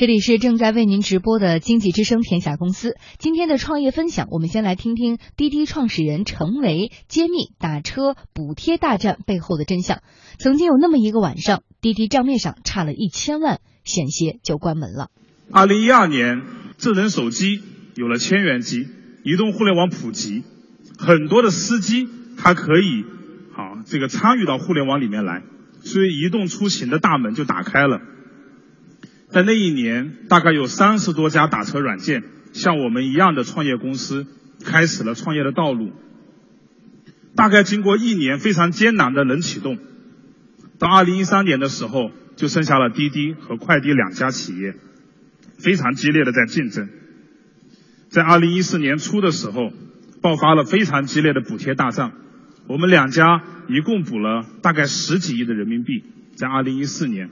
这里是正在为您直播的经济之声天下公司。今天的创业分享，我们先来听听滴滴创始人程维揭秘打车补贴大战背后的真相。曾经有那么一个晚上，滴滴账面上差了一千万，险些就关门了。二零一二年，智能手机有了千元机，移动互联网普及，很多的司机他可以啊这个参与到互联网里面来，所以移动出行的大门就打开了。在那一年，大概有三十多家打车软件像我们一样的创业公司开始了创业的道路。大概经过一年非常艰难的冷启动，到二零一三年的时候，就剩下了滴滴和快滴两家企业，非常激烈的在竞争。在二零一四年初的时候，爆发了非常激烈的补贴大战，我们两家一共补了大概十几亿的人民币，在二零一四年。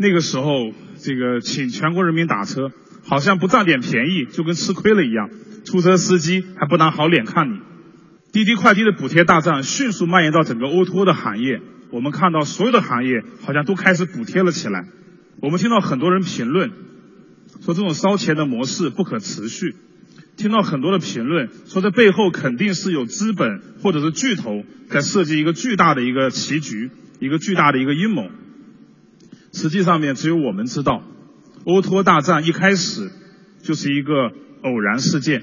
那个时候，这个请全国人民打车，好像不占点便宜就跟吃亏了一样。出租车司机还不拿好脸看你。滴滴快滴的补贴大战迅速蔓延到整个 O2O 的行业，我们看到所有的行业好像都开始补贴了起来。我们听到很多人评论，说这种烧钱的模式不可持续。听到很多的评论，说这背后肯定是有资本或者是巨头在设计一个巨大的一个棋局，一个巨大的一个阴谋。实际上面只有我们知道，O2O 大战一开始就是一个偶然事件。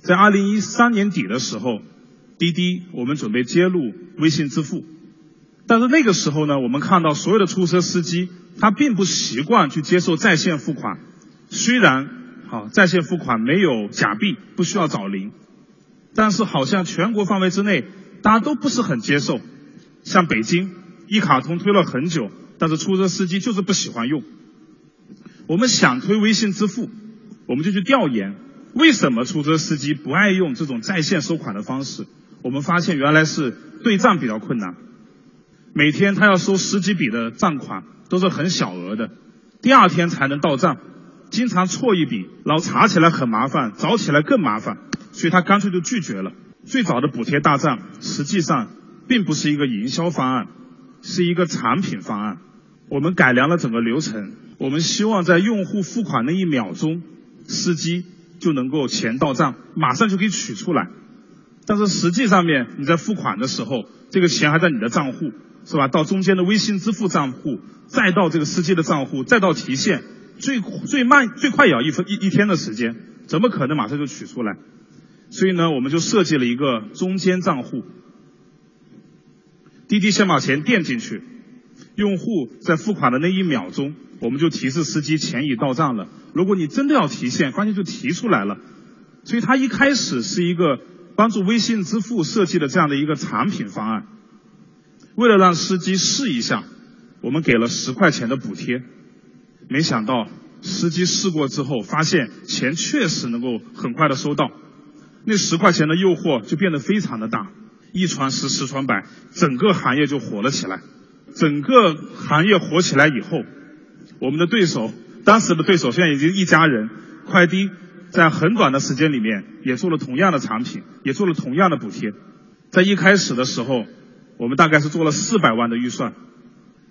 在二零一三年底的时候，滴滴我们准备接入微信支付，但是那个时候呢，我们看到所有的出租车司机他并不习惯去接受在线付款，虽然好在线付款没有假币，不需要找零，但是好像全国范围之内大家都不是很接受。像北京一卡通推了很久。但是出租车司机就是不喜欢用。我们想推微信支付，我们就去调研，为什么出租车司机不爱用这种在线收款的方式？我们发现原来是对账比较困难，每天他要收十几笔的账款，都是很小额的，第二天才能到账，经常错一笔，然后查起来很麻烦，找起来更麻烦，所以他干脆就拒绝了。最早的补贴大战实际上并不是一个营销方案，是一个产品方案。我们改良了整个流程，我们希望在用户付款那一秒钟，司机就能够钱到账，马上就可以取出来。但是实际上面你在付款的时候，这个钱还在你的账户，是吧？到中间的微信支付账户，再到这个司机的账户，再到提现，最最慢最快也要一分一一天的时间，怎么可能马上就取出来？所以呢，我们就设计了一个中间账户，滴滴先把钱垫进去。用户在付款的那一秒钟，我们就提示司机钱已到账了。如果你真的要提现，关键就提出来了。所以它一开始是一个帮助微信支付设计的这样的一个产品方案。为了让司机试一下，我们给了十块钱的补贴。没想到司机试过之后，发现钱确实能够很快的收到，那十块钱的诱惑就变得非常的大，一传十，十传百，整个行业就火了起来。整个行业火起来以后，我们的对手，当时的对手现在已经一家人，快滴在很短的时间里面也做了同样的产品，也做了同样的补贴。在一开始的时候，我们大概是做了四百万的预算，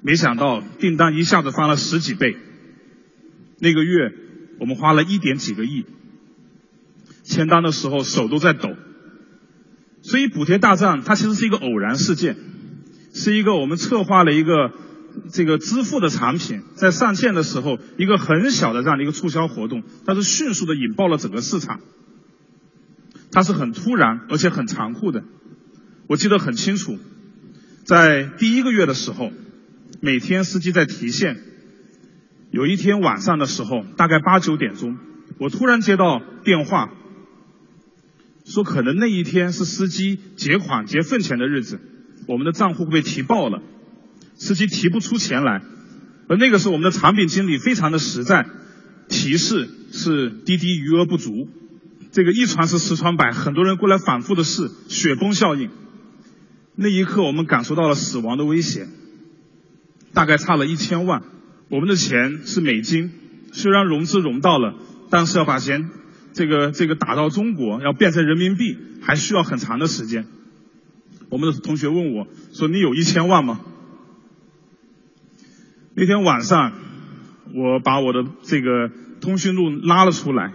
没想到订单一下子翻了十几倍。那个月我们花了一点几个亿，签单的时候手都在抖。所以补贴大战它其实是一个偶然事件。是一个我们策划了一个这个支付的产品，在上线的时候，一个很小的这样的一个促销活动，但是迅速的引爆了整个市场。它是很突然而且很残酷的。我记得很清楚，在第一个月的时候，每天司机在提现。有一天晚上的时候，大概八九点钟，我突然接到电话，说可能那一天是司机结款结份钱的日子。我们的账户被提爆了，司机提不出钱来，而那个时候我们的产品经理非常的实在，提示是滴滴余额不足，这个一传十十传百，很多人过来反复的试，雪崩效应，那一刻我们感受到了死亡的危险，大概差了一千万，我们的钱是美金，虽然融资融到了，但是要把钱这个这个打到中国，要变成人民币，还需要很长的时间。我们的同学问我说：“你有一千万吗？”那天晚上，我把我的这个通讯录拉了出来，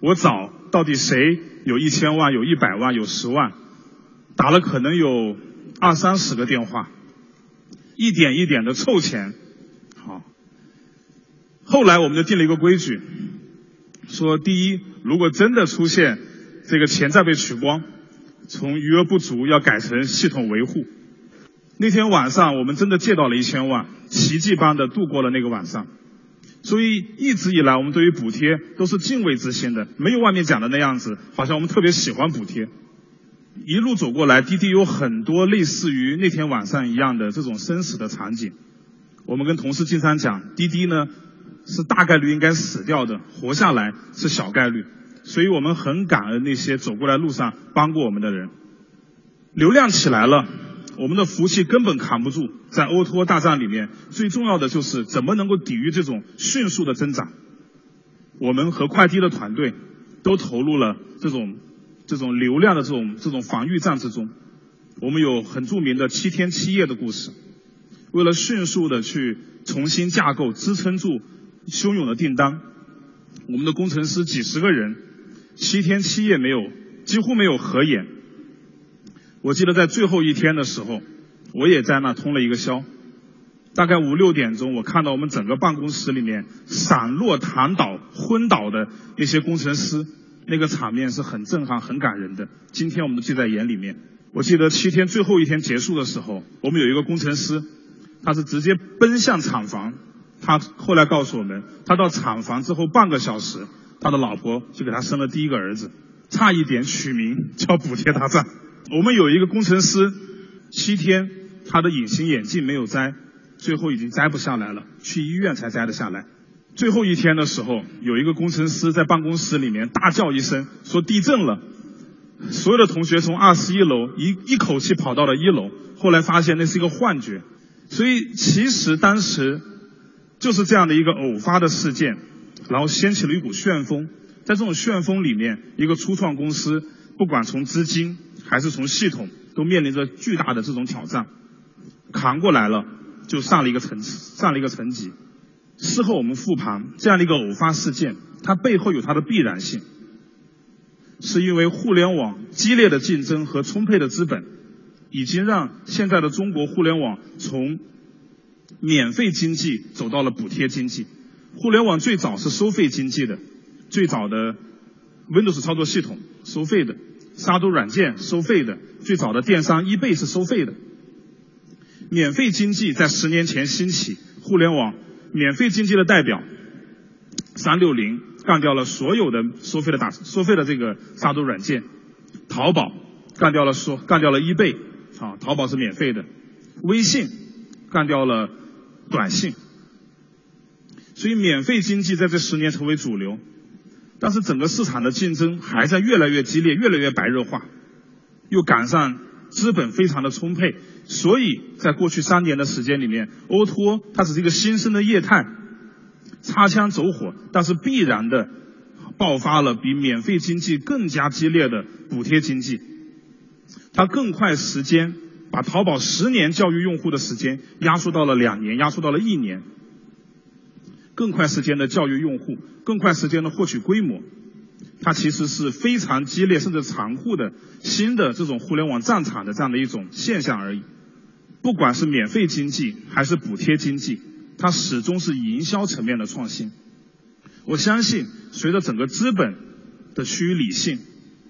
我找到底谁有一千万、有一百万、有十万，打了可能有二三十个电话，一点一点的凑钱。好，后来我们就定了一个规矩，说第一，如果真的出现这个钱再被取光，从余额不足要改成系统维护。那天晚上我们真的借到了一千万，奇迹般的度过了那个晚上。所以一直以来我们对于补贴都是敬畏之心的，没有外面讲的那样子，好像我们特别喜欢补贴。一路走过来，滴滴有很多类似于那天晚上一样的这种生死的场景。我们跟同事经常讲，滴滴呢是大概率应该死掉的，活下来是小概率。所以我们很感恩那些走过来路上帮过我们的人。流量起来了。我们的服务器根本扛不住，在 O2O 大战里面，最重要的就是怎么能够抵御这种迅速的增长。我们和快递的团队都投入了这种这种流量的这种这种防御战之中。我们有很著名的七天七夜的故事，为了迅速的去重新架构支撑住汹涌的订单，我们的工程师几十个人七天七夜没有几乎没有合眼。我记得在最后一天的时候，我也在那通了一个宵。大概五六点钟，我看到我们整个办公室里面散落躺倒、昏倒的那些工程师，那个场面是很震撼、很感人的。今天我们都记在眼里面。我记得七天最后一天结束的时候，我们有一个工程师，他是直接奔向厂房。他后来告诉我们，他到厂房之后半个小时，他的老婆就给他生了第一个儿子，差一点取名叫补贴大战。我们有一个工程师，七天他的隐形眼镜没有摘，最后已经摘不下来了，去医院才摘得下来。最后一天的时候，有一个工程师在办公室里面大叫一声，说地震了。所有的同学从二十一楼一一口气跑到了一楼，后来发现那是一个幻觉。所以其实当时就是这样的一个偶发的事件，然后掀起了一股旋风。在这种旋风里面，一个初创公司不管从资金。还是从系统都面临着巨大的这种挑战，扛过来了，就上了一个层次，上了一个层级。事后我们复盘，这样的一个偶发事件，它背后有它的必然性，是因为互联网激烈的竞争和充沛的资本，已经让现在的中国互联网从免费经济走到了补贴经济。互联网最早是收费经济的，最早的 Windows 操作系统收费的。杀毒软件收费的，最早的电商 eBay 是收费的。免费经济在十年前兴起，互联网免费经济的代表三六零干掉了所有的收费的打收费的这个杀毒软件，淘宝干掉了说干掉了 eBay 啊，淘宝是免费的，微信干掉了短信，所以免费经济在这十年成为主流。但是整个市场的竞争还在越来越激烈，越来越白热化，又赶上资本非常的充沛，所以在过去三年的时间里面，O2O 它只是一个新生的业态，擦枪走火，但是必然的爆发了比免费经济更加激烈的补贴经济，它更快时间把淘宝十年教育用户的时间压缩到了两年，压缩到了一年。更快时间的教育用户，更快时间的获取规模，它其实是非常激烈甚至残酷的新的这种互联网战场的这样的一种现象而已。不管是免费经济还是补贴经济，它始终是营销层面的创新。我相信，随着整个资本的趋于理性，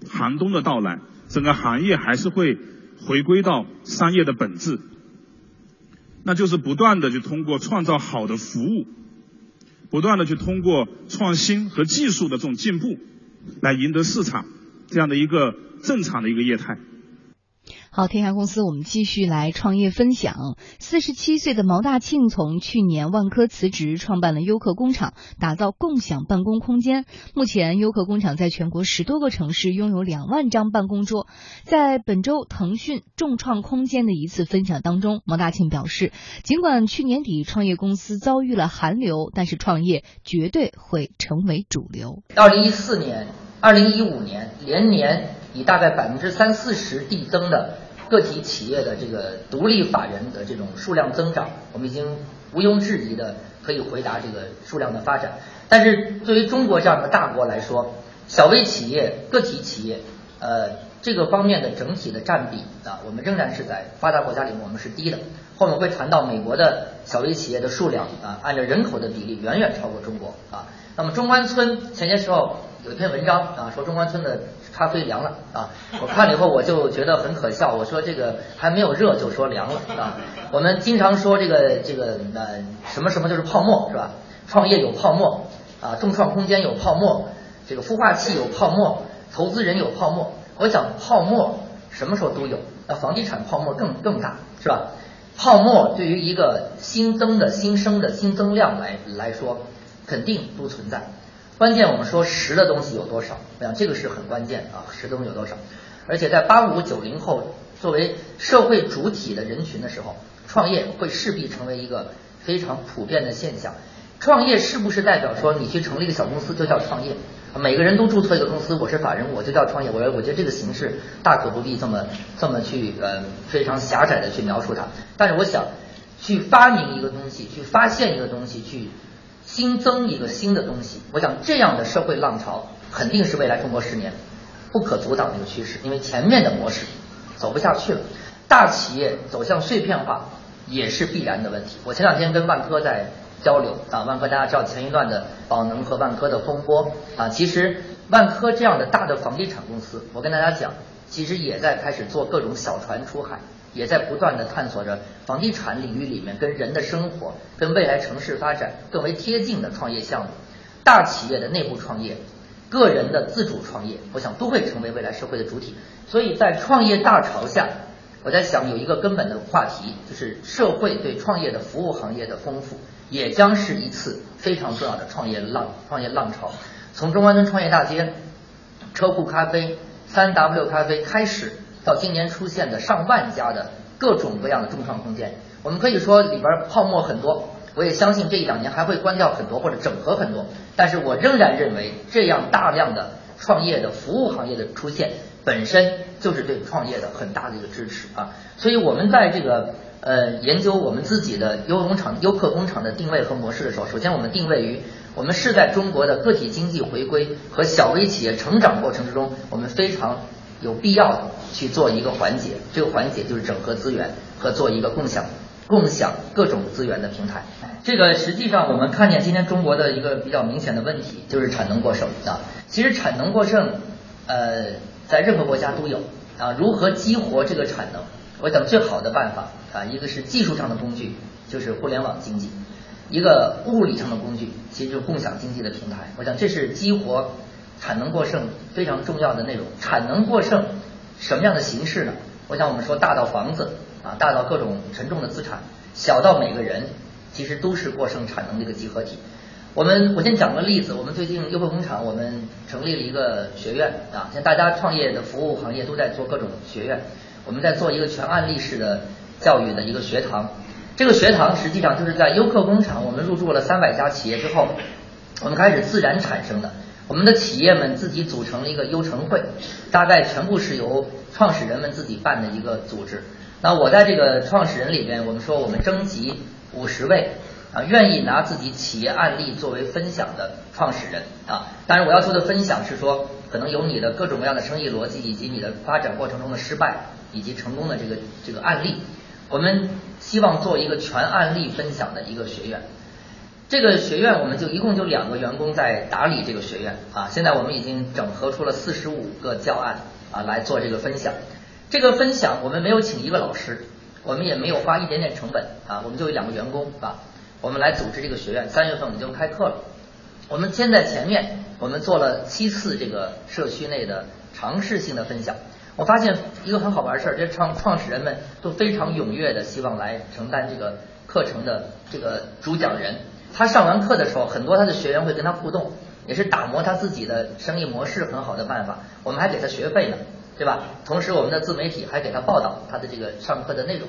寒冬的到来，整个行业还是会回归到商业的本质，那就是不断的去通过创造好的服务。不断的去通过创新和技术的这种进步，来赢得市场这样的一个正常的一个业态。好，天下公司，我们继续来创业分享。四十七岁的毛大庆从去年万科辞职，创办了优客工厂，打造共享办公空间。目前，优客工厂在全国十多个城市拥有两万张办公桌。在本周腾讯众创空间的一次分享当中，毛大庆表示，尽管去年底创业公司遭遇了寒流，但是创业绝对会成为主流。二零一四年、二零一五年连年以大概百分之三四十递增的。个体企业的这个独立法人的这种数量增长，我们已经毋庸置疑的可以回答这个数量的发展。但是对于中国这样的大国来说，小微企业、个体企业，呃，这个方面的整体的占比啊，我们仍然是在发达国家里面我们是低的。后面会谈到美国的小微企业的数量啊，按照人口的比例远远超过中国啊。那么中关村前些时候有一篇文章啊，说中关村的咖啡凉了啊，我看了以后我就觉得很可笑，我说这个还没有热就说凉了啊。我们经常说这个这个呃什么什么就是泡沫是吧？创业有泡沫啊，众创空间有泡沫，这个孵化器有泡沫，投资人有泡沫。我想泡沫什么时候都有，那房地产泡沫更更大是吧？泡沫对于一个新增的新生的新增量来来说，肯定不存在。关键我们说实的东西有多少？我想这个是很关键啊，实的东西有多少？而且在八五九零后作为社会主体的人群的时候，创业会势必成为一个非常普遍的现象。创业是不是代表说你去成立一个小公司就叫创业？每个人都注册一个公司，我是法人，我就叫创业。我我觉得这个形式大可不必这么这么去呃非常狭窄的去描述它。但是我想，去发明一个东西，去发现一个东西，去新增一个新的东西，我想这样的社会浪潮肯定是未来中国十年不可阻挡的一个趋势，因为前面的模式走不下去了。大企业走向碎片化也是必然的问题。我前两天跟万科在。交流啊，万科大家知道前一段的宝能和万科的风波啊，其实万科这样的大的房地产公司，我跟大家讲，其实也在开始做各种小船出海，也在不断的探索着房地产领域里面跟人的生活、跟未来城市发展更为贴近的创业项目。大企业的内部创业，个人的自主创业，我想都会成为未来社会的主体。所以在创业大潮下，我在想有一个根本的话题，就是社会对创业的服务行业的丰富。也将是一次非常重要的创业浪创业浪潮。从中关村创业大街、车库咖啡、三 W 咖啡开始，到今年出现的上万家的各种各样的众创空间，我们可以说里边泡沫很多。我也相信这一两年还会关掉很多或者整合很多，但是我仍然认为这样大量的创业的服务行业的出现，本身就是对创业的很大的一个支持啊。所以我们在这个。呃，研究我们自己的优工厂、优客工厂的定位和模式的时候，首先我们定位于我们是在中国的个体经济回归和小微企业成长过程之中，我们非常有必要去做一个环节。这个环节就是整合资源和做一个共享、共享各种资源的平台。这个实际上我们看见今天中国的一个比较明显的问题就是产能过剩啊。其实产能过剩，呃，在任何国家都有啊。如何激活这个产能？我想最好的办法啊，一个是技术上的工具，就是互联网经济；一个物理上的工具，其实就是共享经济的平台。我想这是激活产能过剩非常重要的内容。产能过剩什么样的形式呢？我想我们说大到房子啊，大到各种沉重的资产，小到每个人，其实都是过剩产能的一个集合体。我们我先讲个例子，我们最近优惠工厂我们成立了一个学院啊，现在大家创业的服务行业都在做各种学院。我们在做一个全案例式的教育的一个学堂，这个学堂实际上就是在优客工厂，我们入驻了三百家企业之后，我们开始自然产生的。我们的企业们自己组成了一个优成会，大概全部是由创始人们自己办的一个组织。那我在这个创始人里边，我们说我们征集五十位啊，愿意拿自己企业案例作为分享的创始人啊。当然，我要求的分享是说，可能有你的各种各样的生意逻辑，以及你的发展过程中的失败。以及成功的这个这个案例，我们希望做一个全案例分享的一个学院。这个学院我们就一共就两个员工在打理这个学院啊。现在我们已经整合出了四十五个教案啊来做这个分享。这个分享我们没有请一个老师，我们也没有花一点点成本啊，我们就两个员工啊，我们来组织这个学院。三月份我们就开课了。我们先在前面，我们做了七次这个社区内的尝试性的分享。我发现一个很好玩的事儿，这创创始人们都非常踊跃的希望来承担这个课程的这个主讲人。他上完课的时候，很多他的学员会跟他互动，也是打磨他自己的生意模式很好的办法。我们还给他学费呢，对吧？同时，我们的自媒体还给他报道他的这个上课的内容。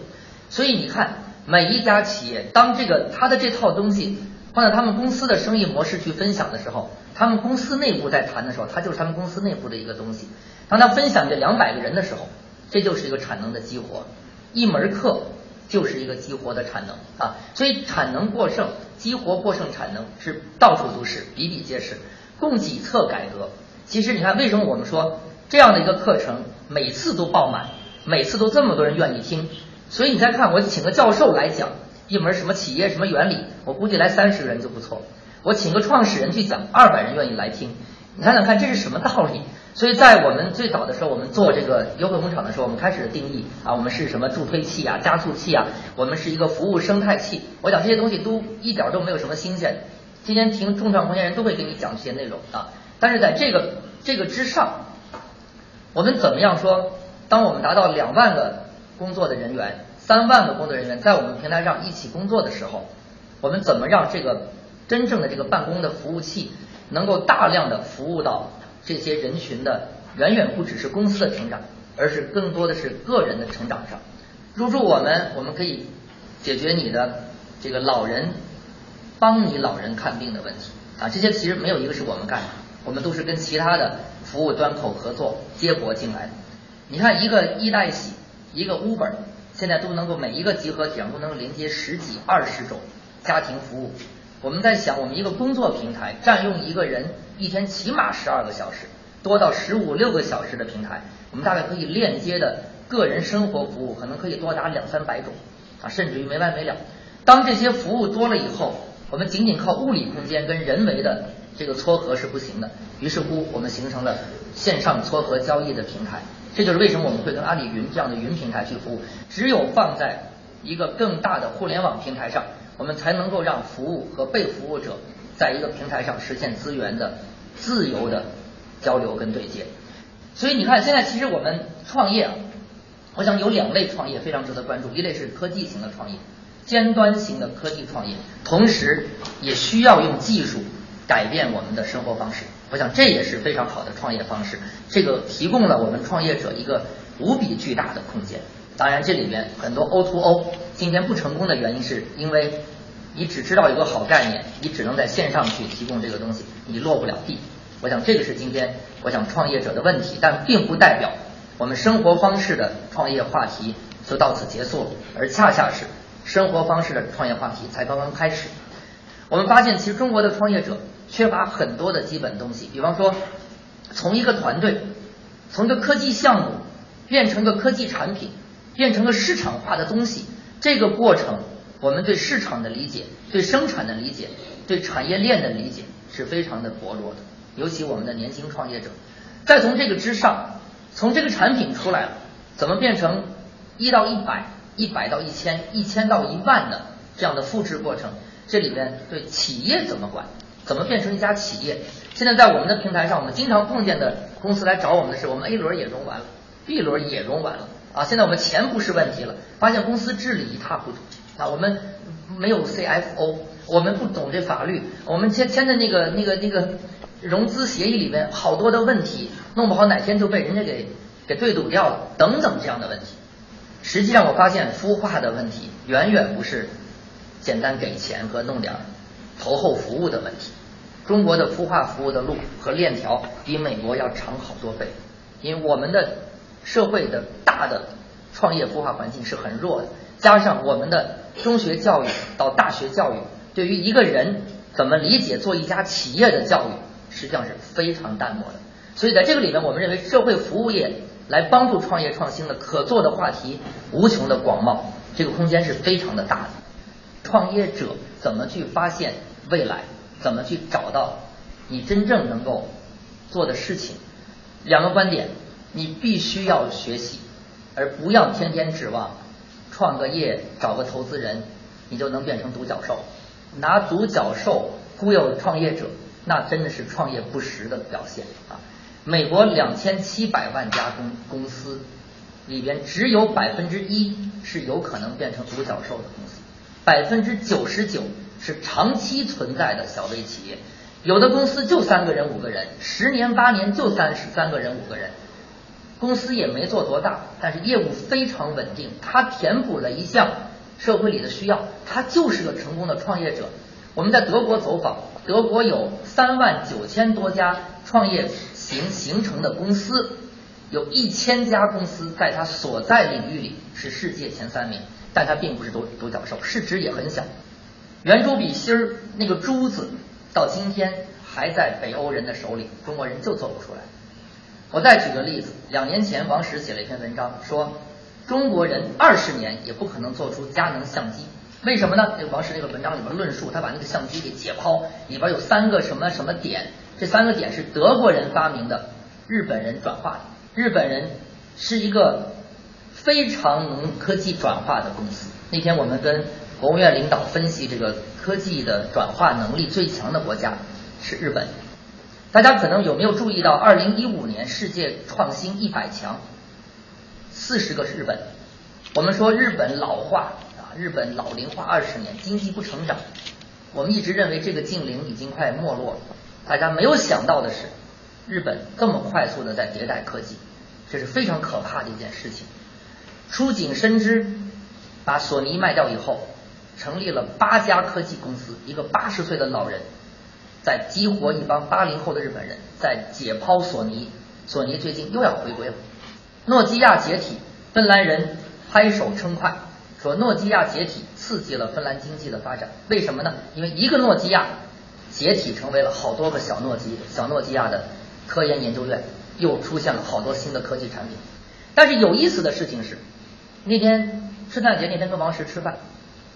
所以你看，每一家企业当这个他的这套东西放在他们公司的生意模式去分享的时候，他们公司内部在谈的时候，他就是他们公司内部的一个东西。当他分享给两百个人的时候，这就是一个产能的激活，一门课就是一个激活的产能啊，所以产能过剩、激活过剩产能是到处都是、比比皆是。供给侧改革，其实你看，为什么我们说这样的一个课程每次都爆满，每次都这么多人愿意听？所以你再看，我请个教授来讲一门什么企业什么原理，我估计来三十个人就不错。我请个创始人去讲，二百人愿意来听。你想想看，这是什么道理？所以在我们最早的时候，我们做这个优惠工厂的时候，我们开始定义啊，我们是什么助推器啊、加速器啊，我们是一个服务生态器。我讲这些东西都一点都没有什么新鲜。今天听众创空间人都会给你讲这些内容啊。但是在这个这个之上，我们怎么样说？当我们达到两万个工作的人员、三万个工作人员在我们平台上一起工作的时候，我们怎么让这个真正的这个办公的服务器能够大量的服务到？这些人群的远远不只是公司的成长，而是更多的是个人的成长上。入驻我们，我们可以解决你的这个老人，帮你老人看病的问题啊。这些其实没有一个是我们干的，我们都是跟其他的服务端口合作接驳进来的。你看，一个易代喜，一个 Uber，现在都能够每一个集合体上都能连接十几、二十种家庭服务。我们在想，我们一个工作平台占用一个人一天起码十二个小时，多到十五六个小时的平台，我们大概可以链接的个人生活服务可能可以多达两三百种，啊，甚至于没完没了。当这些服务多了以后，我们仅仅靠物理空间跟人为的这个撮合是不行的。于是乎，我们形成了线上撮合交易的平台。这就是为什么我们会跟阿里云这样的云平台去服务。只有放在一个更大的互联网平台上。我们才能够让服务和被服务者在一个平台上实现资源的自由的交流跟对接。所以你看，现在其实我们创业啊，我想有两类创业非常值得关注，一类是科技型的创业，尖端型的科技创业，同时也需要用技术改变我们的生活方式。我想这也是非常好的创业方式，这个提供了我们创业者一个无比巨大的空间。当然，这里面很多 O to O 今天不成功的原因，是因为你只知道一个好概念，你只能在线上去提供这个东西，你落不了地。我想这个是今天我想创业者的问题，但并不代表我们生活方式的创业话题就到此结束了，而恰恰是生活方式的创业话题才刚刚开始。我们发现，其实中国的创业者缺乏很多的基本东西，比方说，从一个团队，从一个科技项目变成个科技产品。变成个市场化的东西，这个过程，我们对市场的理解、对生产的理解、对产业链的理解是非常的薄弱的。尤其我们的年轻创业者，再从这个之上，从这个产品出来了，怎么变成一到一百、一百到一千、一千到一万的这样的复制过程？这里边对企业怎么管？怎么变成一家企业？现在在我们的平台上，我们经常碰见的公司来找我们的是，我们 A 轮也融完了，B 轮也融完了。啊，现在我们钱不是问题了，发现公司治理一塌糊涂啊，我们没有 CFO，我们不懂这法律，我们签签的那个那个那个融资协议里面好多的问题，弄不好哪天就被人家给给对赌掉了，等等这样的问题。实际上我发现孵化的问题远远不是简单给钱和弄点投后服务的问题，中国的孵化服务的路和链条比美国要长好多倍，因为我们的。社会的大的创业孵化环境是很弱的，加上我们的中学教育到大学教育，对于一个人怎么理解做一家企业的教育，实际上是非常淡漠的。所以在这个里面，我们认为社会服务业来帮助创业创新的可做的话题无穷的广袤，这个空间是非常的大的。创业者怎么去发现未来，怎么去找到你真正能够做的事情？两个观点。你必须要学习，而不要天天指望创个业、找个投资人，你就能变成独角兽。拿独角兽忽悠创业者，那真的是创业不实的表现啊！美国两千七百万家公公司里边，只有百分之一是有可能变成独角兽的公司，百分之九十九是长期存在的小微企业。有的公司就三个人、五个人，十年八年就三十三个人、五个人。公司也没做多大，但是业务非常稳定。他填补了一项社会里的需要，他就是个成功的创业者。我们在德国走访，德国有三万九千多家创业形形成的公司，有一千家公司在他所在领域里是世界前三名，但他并不是独独角兽，市值也很小。圆珠笔芯儿那个珠子，到今天还在北欧人的手里，中国人就做不出来。我再举个例子，两年前王石写了一篇文章，说中国人二十年也不可能做出佳能相机。为什么呢？这个王石那个文章里边论述，他把那个相机给解剖，里边有三个什么什么点，这三个点是德国人发明的，日本人转化的。日本人是一个非常能科技转化的公司。那天我们跟国务院领导分析这个科技的转化能力最强的国家是日本。大家可能有没有注意到，二零一五年世界创新一百强，四十个是日本。我们说日本老化啊。日本老龄化二十年，经济不成长，我们一直认为这个近邻已经快没落了。大家没有想到的是，日本这么快速的在迭代科技，这是非常可怕的一件事情。出井深知把索尼卖掉以后，成立了八家科技公司，一个八十岁的老人在激活一帮八零后的日本人，在解剖索尼。索尼最近又要回归了。诺基亚解体，芬兰人拍手称快。说诺基亚解体刺激了芬兰经济的发展，为什么呢？因为一个诺基亚解体成为了好多个小诺基小诺基亚的科研研究院，又出现了好多新的科技产品。但是有意思的事情是，那天圣诞节那天跟王石吃饭，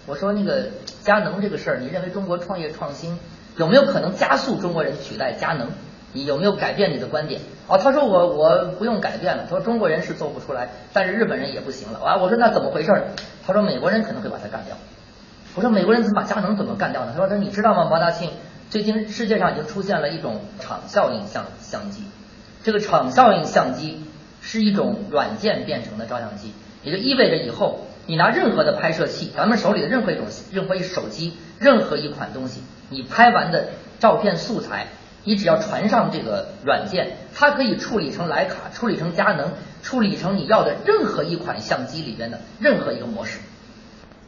我说那个佳能这个事儿，你认为中国创业创新有没有可能加速中国人取代佳能？你有没有改变你的观点？哦，他说我我不用改变了。他说中国人是做不出来，但是日本人也不行了。啊，我说那怎么回事？他说美国人可能会把它干掉。我说美国人怎么把佳能怎么干掉呢？他说他你知道吗？王大庆，最近世界上已经出现了一种场效应相相机，这个场效应相机是一种软件变成的照相机，也就意味着以后你拿任何的拍摄器，咱们手里的任何一种任何一手机任何一款东西，你拍完的照片素材。你只要传上这个软件，它可以处理成徕卡，处理成佳能，处理成你要的任何一款相机里边的任何一个模式。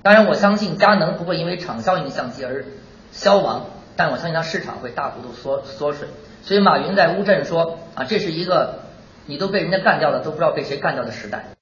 当然，我相信佳能不会因为场效应相机而消亡，但我相信它市场会大幅度缩缩水。所以马云在乌镇说啊，这是一个你都被人家干掉了，都不知道被谁干掉的时代。